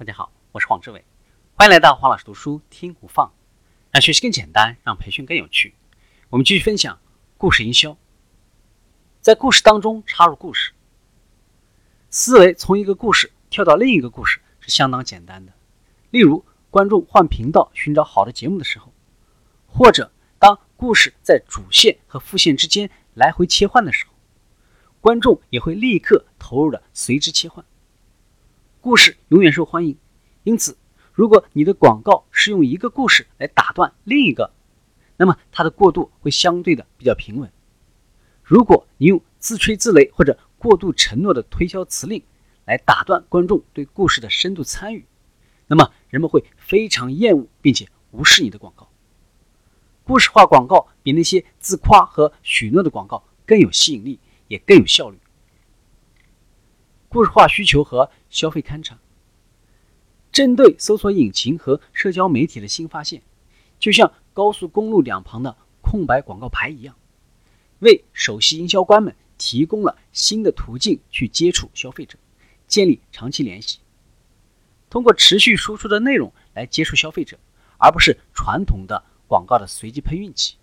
大家好，我是黄志伟，欢迎来到黄老师读书听不放，让学习更简单，让培训更有趣。我们继续分享故事营销，在故事当中插入故事，思维从一个故事跳到另一个故事是相当简单的。例如，观众换频道寻找好的节目的时候，或者当故事在主线和副线之间来回切换的时候，观众也会立刻投入的随之切换。故事永远受欢迎，因此，如果你的广告是用一个故事来打断另一个，那么它的过渡会相对的比较平稳。如果你用自吹自擂或者过度承诺的推销辞令来打断观众对故事的深度参与，那么人们会非常厌恶并且无视你的广告。故事化广告比那些自夸和许诺的广告更有吸引力，也更有效率。故事化需求和消费勘察，针对搜索引擎和社交媒体的新发现，就像高速公路两旁的空白广告牌一样，为首席营销官们提供了新的途径去接触消费者，建立长期联系。通过持续输出的内容来接触消费者，而不是传统的广告的随机喷运气。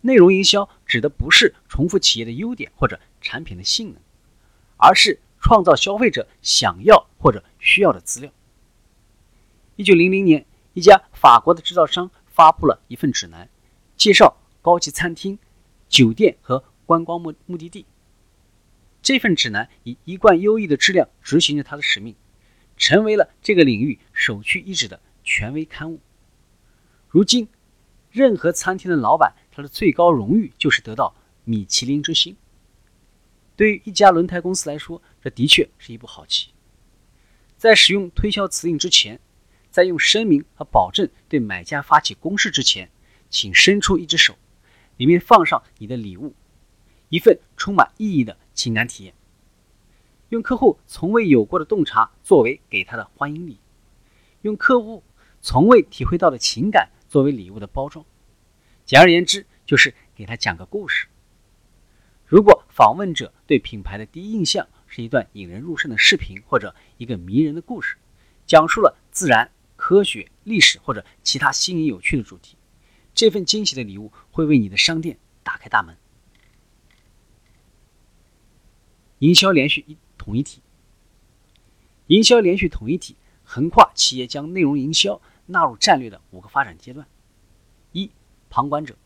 内容营销指的不是重复企业的优点或者产品的性能。而是创造消费者想要或者需要的资料。一九零零年，一家法国的制造商发布了一份指南，介绍高级餐厅、酒店和观光目目的地。这份指南以一贯优异的质量执行着它的使命，成为了这个领域首屈一指的权威刊物。如今，任何餐厅的老板，他的最高荣誉就是得到米其林之星。对于一家轮胎公司来说，这的确是一步好棋。在使用推销词令之前，在用声明和保证对买家发起攻势之前，请伸出一只手，里面放上你的礼物，一份充满意义的情感体验。用客户从未有过的洞察作为给他的欢迎礼，用客户从未体会到的情感作为礼物的包装。简而言之，就是给他讲个故事。如果访问者对品牌的第一印象是一段引人入胜的视频或者一个迷人的故事，讲述了自然、科学、历史或者其他新颖有趣的主题，这份惊喜的礼物会为你的商店打开大门。营销连续一统一体，营销连续统一体横跨企业将内容营销纳入战略的五个发展阶段。一、旁观者，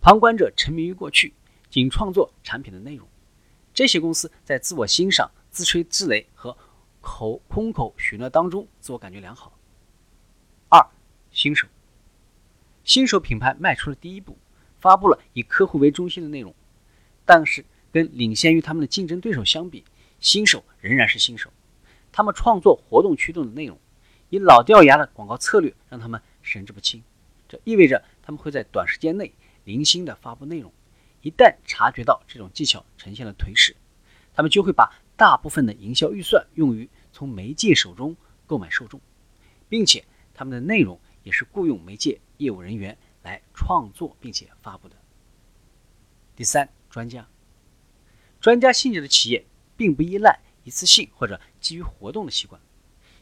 旁观者沉迷于过去。仅创作产品的内容，这些公司在自我欣赏、自吹自擂和口空口许诺当中自我感觉良好。二、新手，新手品牌迈出了第一步，发布了以客户为中心的内容，但是跟领先于他们的竞争对手相比，新手仍然是新手。他们创作活动驱动的内容，以老掉牙的广告策略让他们神志不清。这意味着他们会在短时间内零星的发布内容。一旦察觉到这种技巧呈现了颓势，他们就会把大部分的营销预算用于从媒介手中购买受众，并且他们的内容也是雇佣媒介业务人员来创作并且发布的。第三，专家，专家性质的企业并不依赖一次性或者基于活动的习惯，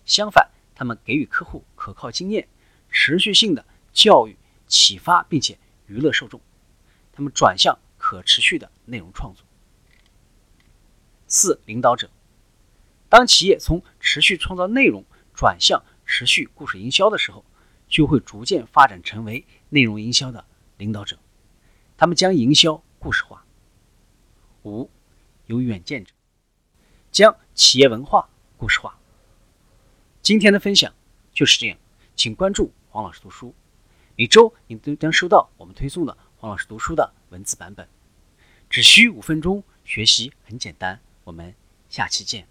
相反，他们给予客户可靠经验，持续性的教育、启发并且娱乐受众，他们转向。可持续的内容创作。四、领导者，当企业从持续创造内容转向持续故事营销的时候，就会逐渐发展成为内容营销的领导者。他们将营销故事化。五、有远见者，将企业文化故事化。今天的分享就是这样，请关注黄老师读书，每周你都将收到我们推送的黄老师读书的文字版本。只需五分钟，学习很简单。我们下期见。